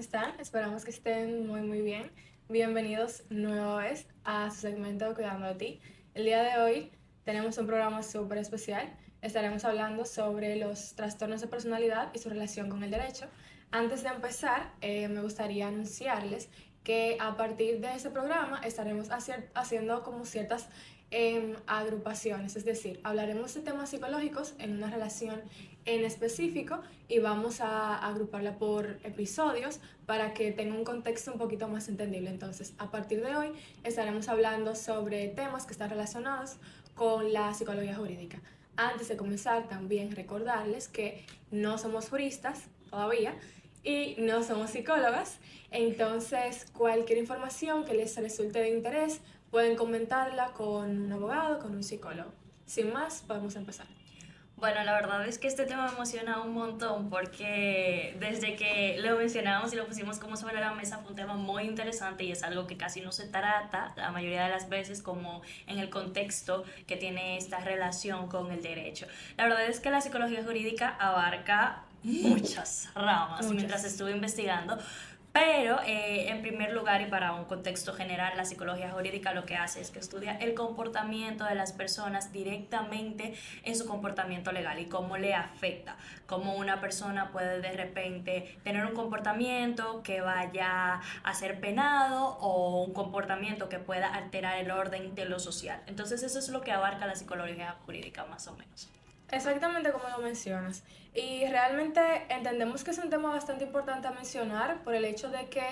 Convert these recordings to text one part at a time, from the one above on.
Hola chicos, ¿cómo están? Esperamos que estén muy muy bien. Bienvenidos nueva vez a su segmento Cuidando a ti. El día de hoy tenemos un programa súper especial. Estaremos hablando sobre los trastornos de personalidad y su relación con el derecho. Antes de empezar, eh, me gustaría anunciarles que a partir de ese programa estaremos haciendo como ciertas em, agrupaciones, es decir, hablaremos de temas psicológicos en una relación en específico y vamos a agruparla por episodios para que tenga un contexto un poquito más entendible. Entonces, a partir de hoy estaremos hablando sobre temas que están relacionados con la psicología jurídica. Antes de comenzar, también recordarles que no somos juristas todavía y no somos psicólogas, entonces cualquier información que les resulte de interés pueden comentarla con un abogado, con un psicólogo. Sin más, podemos empezar. Bueno, la verdad es que este tema me emociona un montón porque desde que lo mencionábamos y lo pusimos como sobre la mesa fue un tema muy interesante y es algo que casi no se trata la mayoría de las veces como en el contexto que tiene esta relación con el derecho. La verdad es que la psicología jurídica abarca muchas ramas mientras estuve investigando pero eh, en primer lugar y para un contexto general, la psicología jurídica lo que hace es que estudia el comportamiento de las personas directamente en su comportamiento legal y cómo le afecta, cómo una persona puede de repente tener un comportamiento que vaya a ser penado o un comportamiento que pueda alterar el orden de lo social. Entonces eso es lo que abarca la psicología jurídica más o menos. Exactamente como lo mencionas. Y realmente entendemos que es un tema bastante importante a mencionar por el hecho de que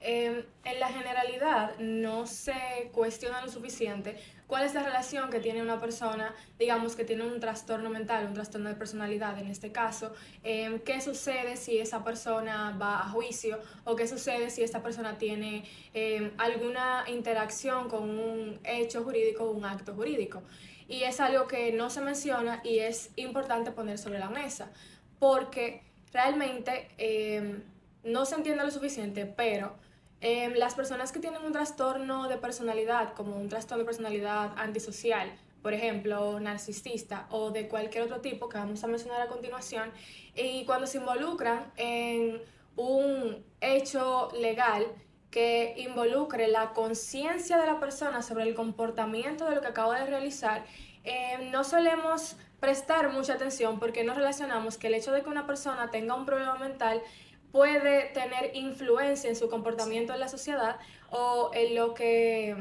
em, en la generalidad no se cuestiona lo suficiente cuál es la relación que tiene una persona, digamos que tiene un trastorno mental, un trastorno de personalidad en este caso, em, qué sucede si esa persona va a juicio o qué sucede si esta persona tiene em, alguna interacción con un hecho jurídico o un acto jurídico y es algo que no se menciona y es importante poner sobre la mesa, porque realmente em, no se entiende lo suficiente, pero em, las personas que tienen un trastorno de personalidad, como un trastorno de personalidad antisocial, por ejemplo, narcisista o de cualquier otro tipo que vamos a mencionar a continuación, y cuando se involucran en un hecho legal, que involucre la conciencia de la persona sobre el comportamiento de lo que acaba de realizar, eh, no solemos prestar mucha atención porque no relacionamos que el hecho de que una persona tenga un problema mental puede tener influencia en su comportamiento en la sociedad o en lo que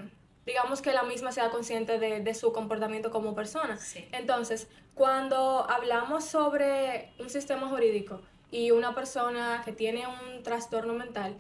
digamos que la misma sea consciente de, su comportamiento como persona. Entonces, cuando hablamos sobre un sistema jurídico y una persona que tiene un trastorno mental,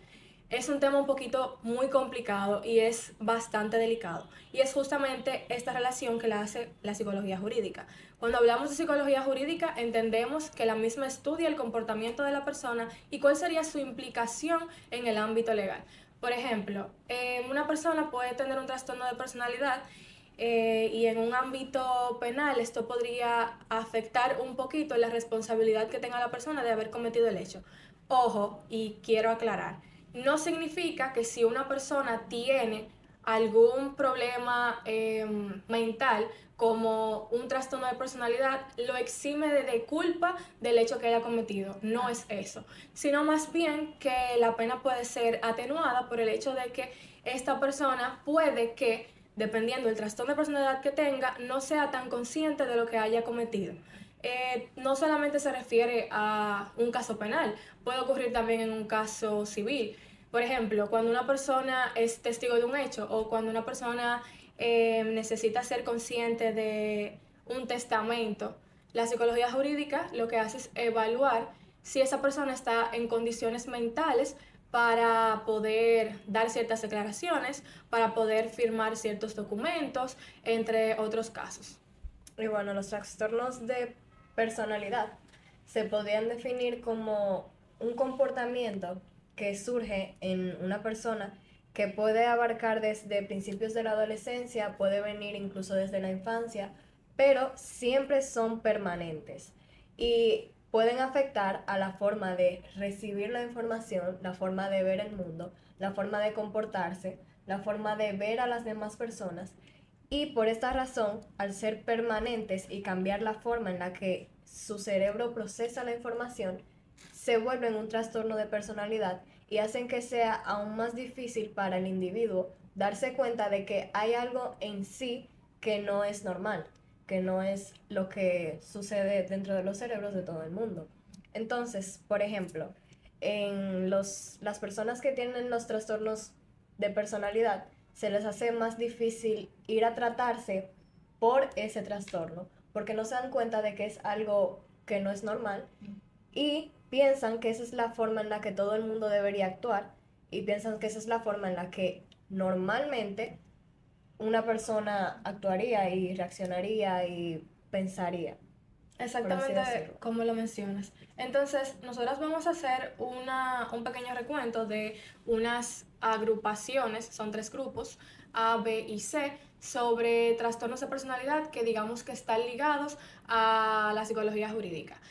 es un tema un poquito muy complicado y es bastante delicado. Y es justamente esta relación que la hace la psicología jurídica. Cuando hablamos de psicología jurídica, entendemos que la misma estudia el comportamiento de la persona y cuál sería su implicación en el ámbito legal. Por ejemplo, eh, una persona puede tener un trastorno de personalidad eh, y en un ámbito penal esto podría afectar un poquito la responsabilidad que tenga la persona de haber cometido el hecho. Ojo, y quiero aclarar, no significa que si una persona tiene algún problema em, mental como un trastorno de personalidad, lo exime de, culpa del hecho que haya cometido. No es eso, sino más bien que la pena puede ser atenuada por el hecho de que esta persona puede que, dependiendo del trastorno de personalidad que tenga, no sea tan consciente de lo que haya cometido. Eh, no solamente se refiere a un caso penal, puede ocurrir también en un caso civil. Por ejemplo, cuando una persona es testigo de un hecho o cuando una persona eh, necesita ser consciente de un testamento, la psicología jurídica lo que hace es evaluar si esa persona está en condiciones mentales para poder dar ciertas declaraciones, para poder firmar ciertos documentos, entre otros casos. Y bueno, los trastornos de personalidad se podrían definir como un comportamiento que surge en una persona que puede abarcar desde principios de la adolescencia, puede venir incluso desde la infancia, pero siempre son permanentes y pueden afectar a la forma de recibir la información, la forma de ver el mundo, la forma de comportarse, la forma de ver a las demás personas. Y por esta razón, al ser permanentes y cambiar la forma en la que su cerebro procesa la información, se vuelven un trastorno de personalidad y hacen que sea aún más difícil para el individuo darse cuenta de que hay algo en sí que no es normal, que no es lo que sucede dentro de los cerebros de todo el mundo. Entonces, por ejemplo, en los, las personas que tienen los trastornos de personalidad, se les hace más difícil ir a tratarse por ese trastorno, porque no se dan cuenta de que es algo que no es normal y piensan que esa es la forma en la que todo el mundo debería actuar y piensan que esa es la forma en la que normalmente una persona actuaría y reaccionaría y pensaría. Exactamente como lo mencionas. Entonces, nosotras vamos a hacer una, un pequeño recuento de unas agrupaciones, son tres grupos, A, B y C, sobre trastornos de personalidad que digamos que están ligados a la psicología jurídica.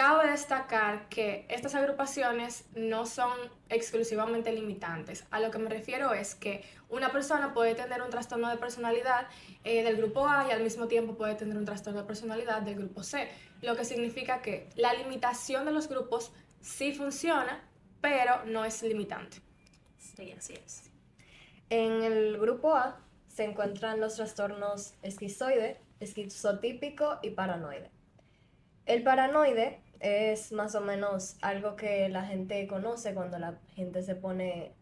Cabe destacar que estas agrupaciones no son exclusivamente limitantes. A lo que me refiero es que una persona puede tener un trastorno de personalidad eh, del grupo A y al mismo tiempo puede tener un trastorno de personalidad del grupo C, lo que significa que la limitación de los grupos sí funciona, pero no es limitante. Sí, así es. En el grupo A se encuentran los trastornos esquizoide, esquizotípico y paranoide. El paranoide es más o menos algo que la gente conoce cuando la gente se pone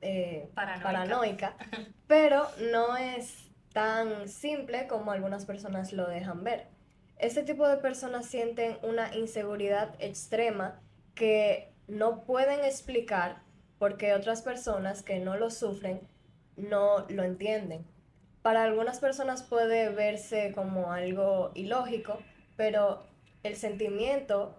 eh, paranoica. pero no es tan simple como algunas personas lo dejan ver. Este tipo de personas sienten una inseguridad extrema que no pueden explicar porque otras personas que no lo sufren no lo entienden. Para algunas personas puede verse como algo ilógico, pero el sentimiento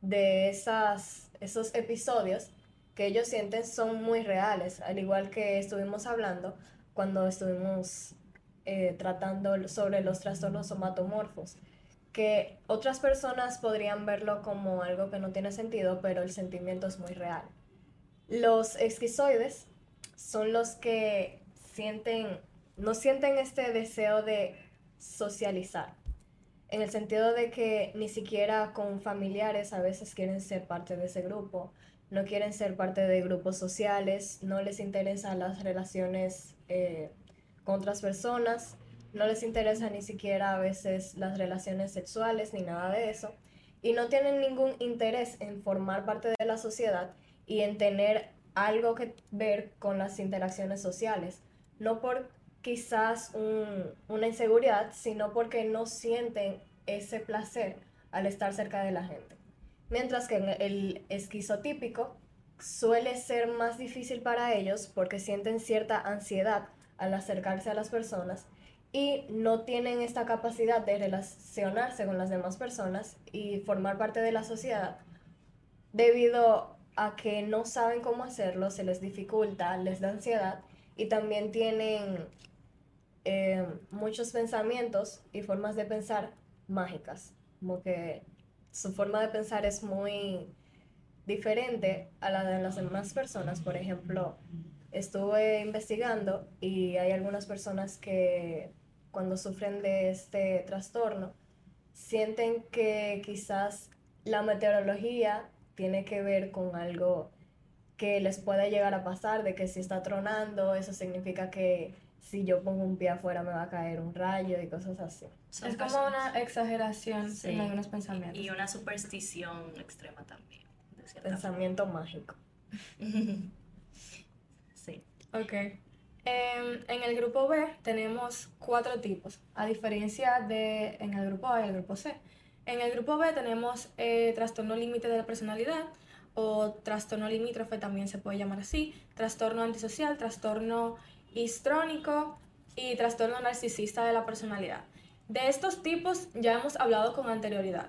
de esas, esos episodios que ellos sienten son muy reales, al igual que estuvimos hablando cuando estuvimos eh, tratando sobre los trastornos somatomorfos, que otras personas podrían verlo como algo que no tiene sentido, pero el sentimiento es muy real. Los esquizoides son los que sienten, no sienten este deseo de socializar en el sentido de que ni siquiera con familiares a veces quieren ser parte de ese grupo, no quieren ser parte de grupos sociales, no les interesan las relaciones eh, con otras personas, no les interesa ni siquiera a veces las relaciones sexuales ni nada de eso, y no tienen ningún interés en formar parte de la sociedad y en tener algo que ver con las interacciones sociales, no por quizás una inseguridad, sino porque no sienten ese placer al estar cerca de la gente. Mientras que el esquizotípico suele ser más difícil para ellos porque sienten cierta ansiedad al acercarse a las personas y no tienen esta capacidad de relacionarse con las demás personas y formar parte de la sociedad debido a que no saben cómo hacerlo, se les dificulta, les da ansiedad y también tienen eh, muchos pensamientos y formas de pensar mágicas, como que su forma de pensar es muy diferente a la de las demás personas. Por ejemplo, estuve investigando y hay algunas personas que cuando sufren de este trastorno sienten que quizás la meteorología tiene que ver con algo que les puede llegar a pasar, de que si está tronando, eso significa que si yo pongo un pie afuera me va a caer un rayo y cosas así. es como una exageración en algunos pensamientos. Y una superstición extrema también. Pensamiento mágico. sí. Ok. Em, en el grupo B tenemos cuatro tipos, a diferencia de en el grupo A y el grupo C. En el grupo B tenemos eh, trastorno límite de la personalidad o trastorno limítrofe también se puede llamar así, trastorno antisocial, trastorno histrónico y trastorno narcisista de la personalidad. De estos tipos ya hemos hablado con anterioridad.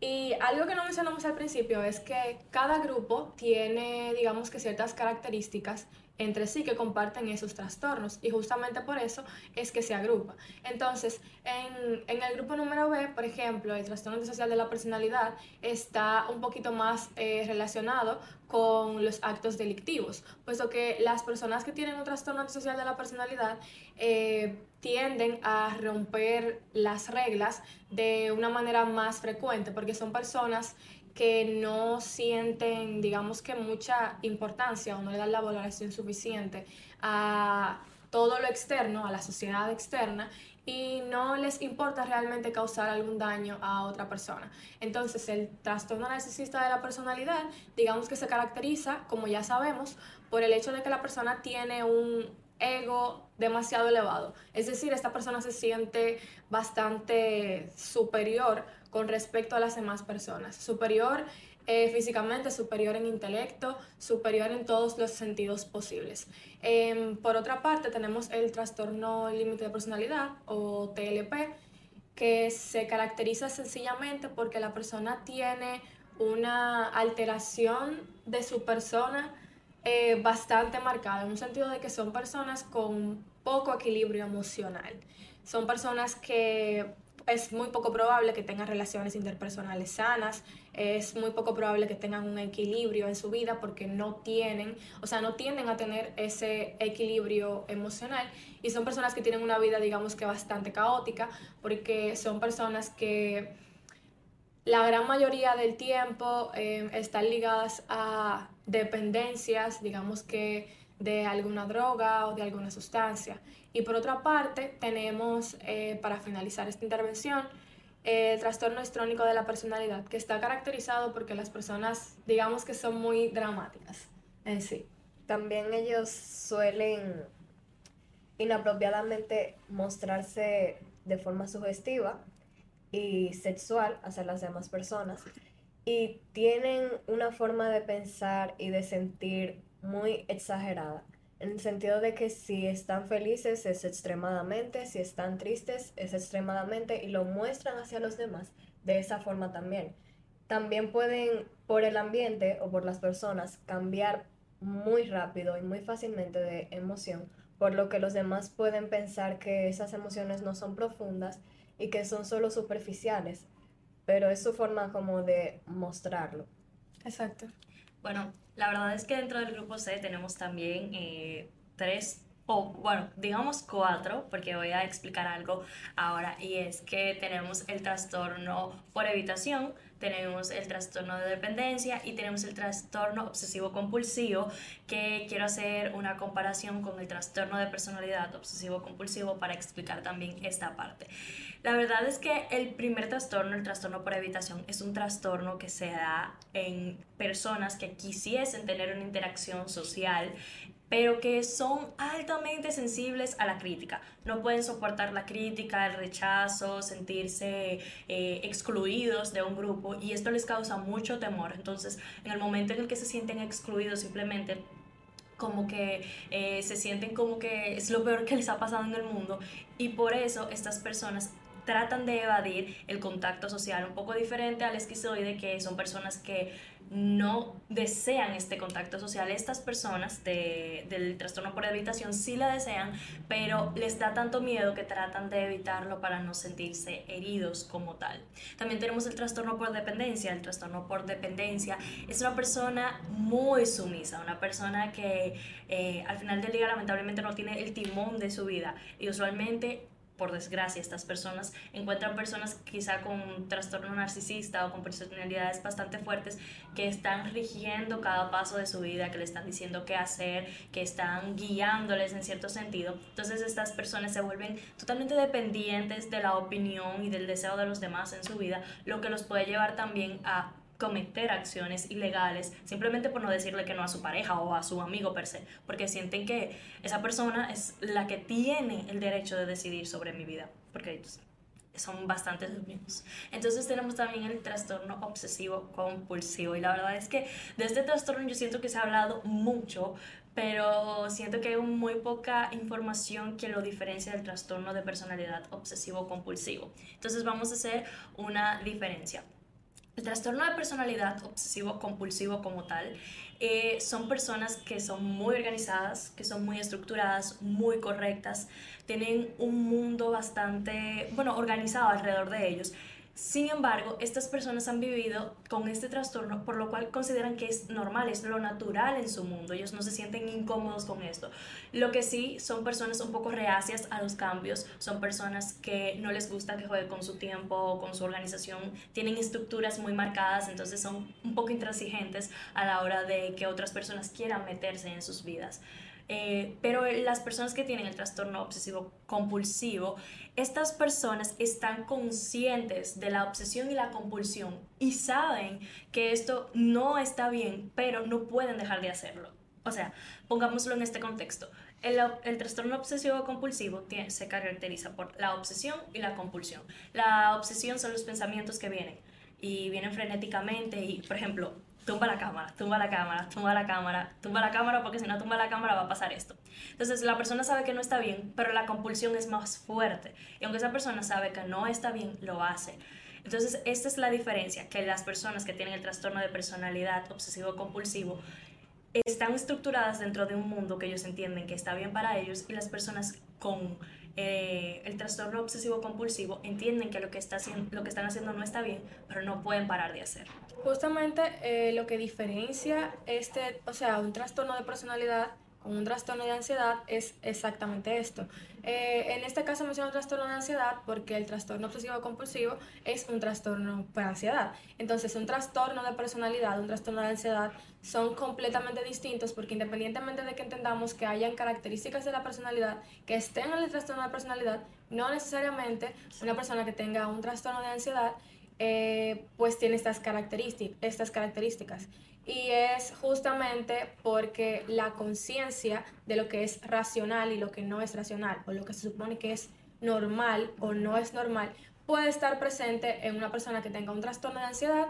Y algo que no mencionamos al principio es que cada grupo tiene, digamos que ciertas características entre sí que comparten esos trastornos y justamente por eso es que se agrupa. Entonces, en, en el grupo número B, por ejemplo, el trastorno social de la personalidad está un poquito más eh, relacionado con los actos delictivos, puesto que las personas que tienen un trastorno social de la personalidad eh, tienden a romper las reglas de una manera más frecuente, porque son personas que no sienten, digamos que mucha importancia o no le dan la valoración suficiente a todo lo externo, a la sociedad externa, y no les importa realmente causar algún daño a otra persona. Entonces, el trastorno narcisista de la personalidad, digamos que se caracteriza, como ya sabemos, por el hecho de que la persona tiene un ego demasiado elevado. Es decir, esta persona se siente bastante superior con respecto a las demás personas. Superior eh, físicamente, superior en intelecto, superior en todos los sentidos posibles. Em, por otra parte, tenemos el trastorno límite de personalidad o TLP, que se caracteriza sencillamente porque la persona tiene una alteración de su persona eh, bastante marcada, en un sentido de que son personas con poco equilibrio emocional. Son personas que es muy poco probable que tengan relaciones interpersonales sanas, es muy poco probable que tengan un equilibrio en su vida porque no tienen, o sea, no tienden a tener ese equilibrio emocional y son personas que tienen una vida, digamos que bastante caótica, porque son personas que la gran mayoría del tiempo eh, están ligadas a dependencias, digamos que de alguna droga o de alguna sustancia. Y por otra parte, tenemos, eh, para finalizar esta intervención, el trastorno estrónico de la personalidad, que está caracterizado porque las personas, digamos que son muy dramáticas en sí. También ellos suelen inapropiadamente mostrarse de forma sugestiva y sexual hacia las demás personas y tienen una forma de pensar y de sentir muy exagerada. En el sentido de que si están felices es extremadamente, si están tristes es extremadamente y lo muestran hacia los demás de esa forma también. También pueden, por el ambiente o por las personas, cambiar muy rápido y muy fácilmente de emoción, por lo que los demás pueden pensar que esas emociones no son profundas y que son solo superficiales, pero es su forma como de mostrarlo. Exacto. Bueno, la verdad es que dentro del grupo C tenemos también eh, tres o bueno, digamos cuatro, porque voy a explicar algo ahora, y es que tenemos el trastorno por evitación, tenemos el trastorno de dependencia y tenemos el trastorno obsesivo compulsivo, que quiero hacer una comparación con el trastorno de personalidad obsesivo compulsivo para explicar también esta parte. La verdad es que el primer trastorno, el trastorno por evitación, es un trastorno que se da en personas que quisiesen tener una interacción social pero que son altamente sensibles a la crítica. No pueden soportar la crítica, el rechazo, sentirse eh, excluidos de un grupo y esto les causa mucho temor. Entonces, en el momento en el que se sienten excluidos, simplemente como que eh, se sienten como que es lo peor que les ha pasado en el mundo y por eso estas personas tratan de evadir el contacto social, un poco diferente al esquizoide, que son personas que no desean este contacto social. Estas personas del trastorno por evitación sí la desean, pero les da tanto miedo que tratan de evitarlo para no sentirse heridos como tal. También tenemos el trastorno por dependencia. El trastorno por dependencia es una persona muy sumisa, una persona que eh, al final del día lamentablemente no tiene el timón de su vida y usualmente por desgracia, estas personas encuentran personas quizá con trastorno narcisista o con personalidades bastante fuertes que están rigiendo cada paso de su vida, que le están diciendo qué hacer, que están guiándoles en cierto sentido. Entonces estas personas se vuelven totalmente dependientes de la opinión y del deseo de los demás en su vida, lo que los puede llevar también a cometer acciones ilegales simplemente por no decirle que no a su pareja o a su amigo per se, porque sienten que esa persona es la que tiene el derecho de decidir sobre mi vida, porque son bastante los mismos. Entonces tenemos también el trastorno obsesivo compulsivo y la verdad es que de este trastorno yo siento que se ha hablado mucho, pero siento que hay muy poca información que lo diferencia del trastorno de personalidad obsesivo compulsivo. Entonces vamos a hacer una diferencia. El trastorno de personalidad obsesivo compulsivo como tal eh, son personas que son muy organizadas, que son muy estructuradas, muy correctas, tienen un mundo bastante, bueno, organizado alrededor de ellos. Sin embargo, estas personas han vivido con este trastorno, por lo cual consideran que es normal, es lo natural en su mundo. Ellos no se sienten incómodos con esto. Lo que sí son personas un poco reacias a los cambios, son personas que no les gusta que juegue con su tiempo o con su organización, tienen estructuras muy marcadas, entonces son un poco intransigentes a la hora de que otras personas quieran meterse en sus vidas. Eh, pero las personas que tienen el trastorno obsesivo compulsivo, estas personas están conscientes de la obsesión y la compulsión y saben que esto no está bien, pero no pueden dejar de hacerlo. O sea, pongámoslo en este contexto. El, trastorno obsesivo compulsivo se caracteriza por la obsesión y la compulsión. La obsesión son los pensamientos que vienen y vienen frenéticamente y, por ejemplo, tumba la cámara, tumba la cámara, tumba la cámara, tumba la cámara porque si no tumba la cámara va a pasar esto. Entonces la persona sabe que no está bien, pero la compulsión es más fuerte. Y aunque esa persona sabe que no está bien, lo hace. Entonces esta es la diferencia, que las personas que tienen el trastorno de personalidad obsesivo-compulsivo están estructuradas dentro de un mundo que ellos entienden que está bien para ellos y las personas con eh, el trastorno obsesivo compulsivo entienden que lo que, lo que están haciendo no está bien, pero no pueden parar de hacerlo. Justamente eh, lo que diferencia este, o sea, un trastorno de personalidad con un trastorno de ansiedad es exactamente esto. Eh, en este caso menciono trastorno de ansiedad porque el trastorno obsesivo compulsivo es un trastorno por ansiedad. Entonces, un trastorno de personalidad, un trastorno de ansiedad son completamente distintos porque independientemente de que entendamos que hayan características de la personalidad que estén en el trastorno de personalidad, no necesariamente una persona que tenga un trastorno de ansiedad eh, pues tiene estas estas características. Y es justamente porque la conciencia de lo que es racional y lo que no es racional, o lo que se supone que es normal o no es normal, puede estar presente en una persona que tenga un trastorno de ansiedad,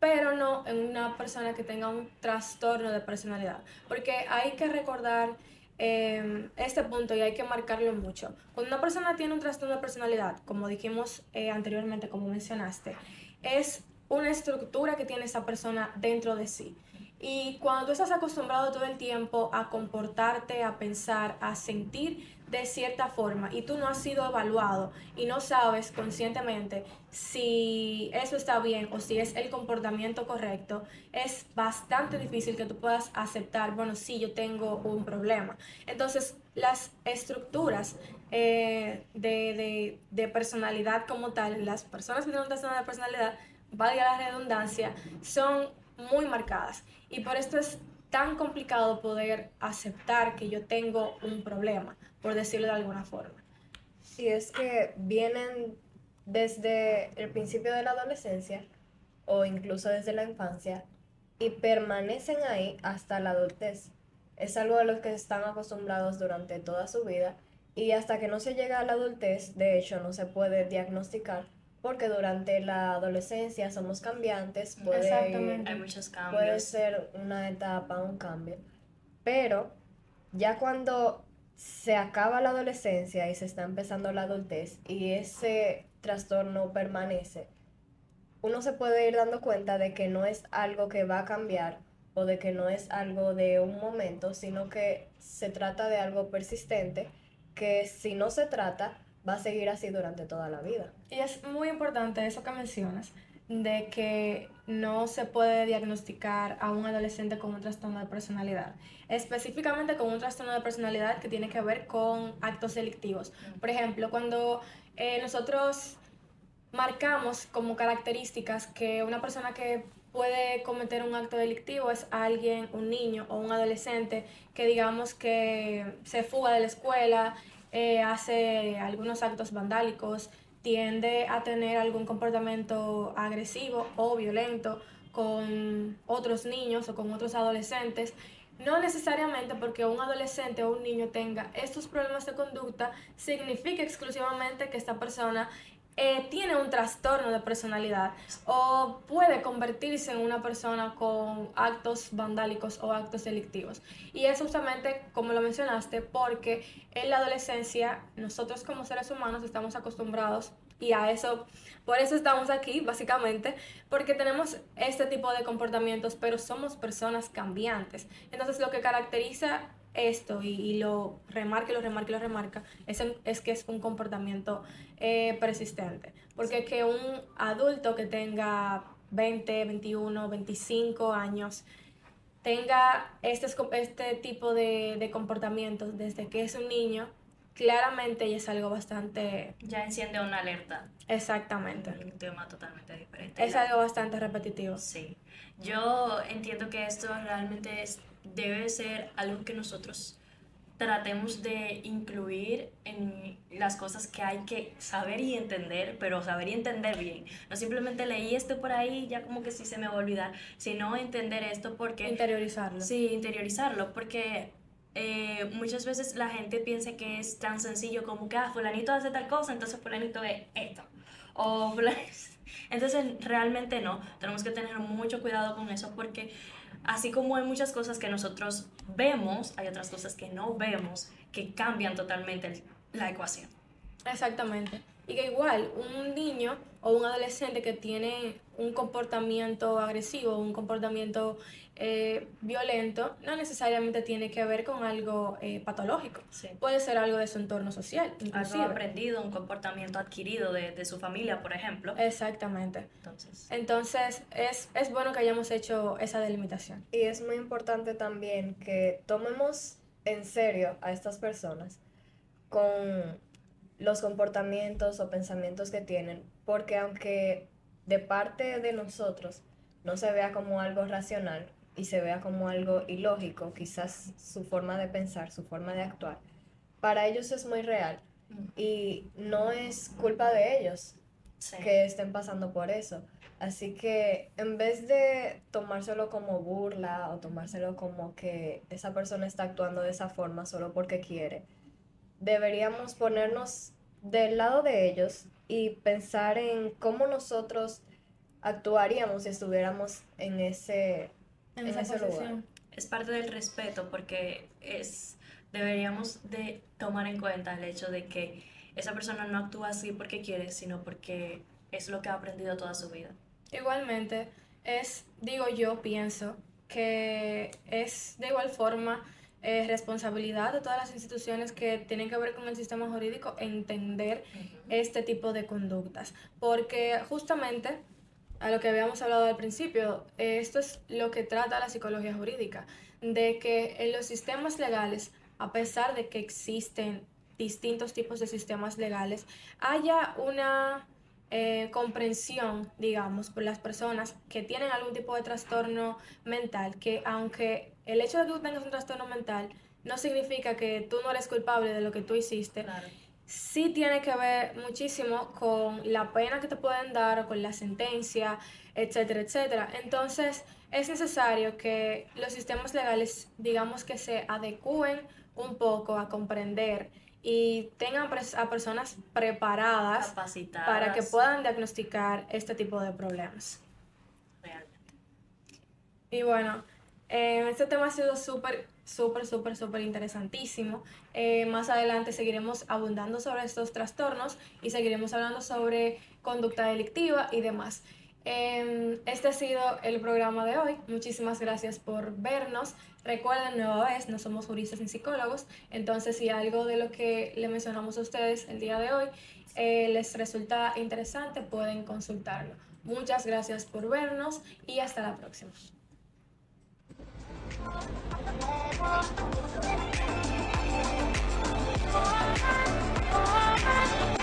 pero no en una persona que tenga un trastorno de personalidad. Porque hay que recordar eh, este punto y hay que marcarlo mucho. Cuando una persona tiene un trastorno de personalidad, como dijimos eh, anteriormente, como mencionaste, es una estructura que tiene esa persona dentro de sí. Y cuando tú estás acostumbrado todo el tiempo a comportarte, a pensar, a sentir de cierta forma y tú no has sido evaluado y no sabes conscientemente si eso está bien o si es el comportamiento correcto, es bastante difícil que tú puedas aceptar, bueno, sí, yo tengo un problema. Entonces, las estructuras eh, de, de, personalidad como tal, las personas que tienen una de personalidad, valga la redundancia, son muy marcadas. Y por esto es tan complicado poder aceptar que yo tengo un problema, por decirlo de alguna forma. Y es que vienen desde el principio de la adolescencia o incluso desde la infancia y permanecen ahí hasta la adultez. Es algo a lo que están acostumbrados durante toda su vida y hasta que no se llega a la adultez, de hecho, no se puede diagnosticar porque durante la adolescencia somos cambiantes, puede, Hay muchos cambios. puede ser una etapa, un cambio, pero ya cuando se acaba la adolescencia y se está empezando la adultez y ese trastorno permanece, uno se puede ir dando cuenta de que no es algo que va a cambiar o de que no es algo de un momento, sino que se trata de algo persistente que si no se trata, va a seguir así durante toda la vida. Y es muy importante eso que mencionas, de que no se puede diagnosticar a un adolescente con un trastorno de personalidad, específicamente con un trastorno de personalidad que tiene que ver con actos delictivos. Por ejemplo, cuando eh, nosotros marcamos como características que una persona que puede cometer un acto delictivo es alguien, un niño o un adolescente que digamos que se fuga de la escuela, eh, hace algunos actos vandálicos, tiende a tener algún comportamiento agresivo o violento con otros niños o con otros adolescentes. No necesariamente porque un adolescente o un niño tenga estos problemas de conducta significa exclusivamente que esta persona eh, tiene un trastorno de personalidad o puede convertirse en una persona con actos vandálicos o actos delictivos. Y es justamente, como lo mencionaste, porque en la adolescencia nosotros como seres humanos estamos acostumbrados y a eso, por eso estamos aquí, básicamente, porque tenemos este tipo de comportamientos, pero somos personas cambiantes. Entonces, lo que caracteriza esto y, lo remarca, lo remarca, y lo remarca, es, es que es un comportamiento eh, persistente. Porque que un adulto que tenga 20, 21, 25 años tenga este, este tipo de, de comportamientos desde que es un niño, claramente ya es algo bastante... Ya enciende una alerta. Exactamente. Un tema totalmente diferente. Es algo bastante repetitivo. Sí. Yo entiendo que esto realmente es, debe ser algo que nosotros tratemos de incluir en las cosas que hay que saber y entender, pero saber y entender bien. No simplemente leí esto por ahí ya como que sí se me va a olvidar, sino entender esto porque... Interiorizarlo. Sí, interiorizarlo, porque eh, muchas veces la gente piensa que es tan sencillo como que, ah, fulanito hace tal cosa, entonces fulanito ve esto. O Entonces realmente no, tenemos que tener mucho cuidado con eso porque así como hay muchas cosas que nosotros vemos, hay otras cosas que no vemos que cambian totalmente la ecuación. Exactamente. Y que igual un niño o un adolescente que tiene un comportamiento agresivo, un comportamiento eh, violento, no necesariamente tiene que ver con algo eh, patológico. Puede ser algo de su entorno social. Algo aprendido, un comportamiento adquirido de, de, su familia, por ejemplo. Exactamente. Entonces, Entonces es, es bueno que hayamos hecho esa delimitación. Y es muy importante también que tomemos en serio a estas personas con los comportamientos o pensamientos que tienen, porque aunque de parte de nosotros no se vea como algo racional y se vea como algo ilógico, quizás su forma de pensar, su forma de actuar, para ellos es muy real mm. y no es culpa de ellos que estén pasando por eso. Así que en vez de tomárselo como burla o tomárselo como que esa persona está actuando de esa forma solo porque quiere, deberíamos ponernos del lado de ellos y pensar en cómo nosotros actuaríamos si estuviéramos en ese, en, ese lugar. Es parte del respeto porque es deberíamos de tomar en cuenta el hecho de que esa persona no actúa así porque quiere, sino porque es lo que ha aprendido toda su vida. Igualmente, es, digo yo, pienso que es de igual forma eh, responsabilidad de todas las instituciones que tienen que ver con el sistema jurídico entender este tipo de conductas. Porque justamente, a lo que habíamos hablado al principio, esto es lo que trata la psicología jurídica, de que en los sistemas legales, a pesar de que existen distintos tipos de sistemas legales, haya una eh, comprensión, digamos, por las personas que tienen algún tipo de trastorno mental, que aunque el hecho de que tú tengas un trastorno mental no significa que tú no eres culpable de lo que tú hiciste. Sí tiene que ver muchísimo con la pena que te pueden dar o con la sentencia, etcétera, etcétera. Entonces, es necesario que los sistemas legales, digamos que se adecúen un poco a comprender y tengan a personas preparadas para que puedan diagnosticar este tipo de problemas. Realmente. Y bueno, eh, este tema ha sido súper, súper, súper, súper interesantísimo. Eh, más adelante seguiremos abundando sobre estos trastornos y seguiremos hablando sobre conducta delictiva y demás. Em, este ha sido el programa de hoy. Muchísimas gracias por vernos. Recuerden, nueva vez, no somos juristas ni psicólogos, entonces si algo de lo que le mencionamos a ustedes el día de hoy eh, les resulta interesante, pueden consultarlo. Muchas gracias por vernos y hasta la próxima. Oh, my God.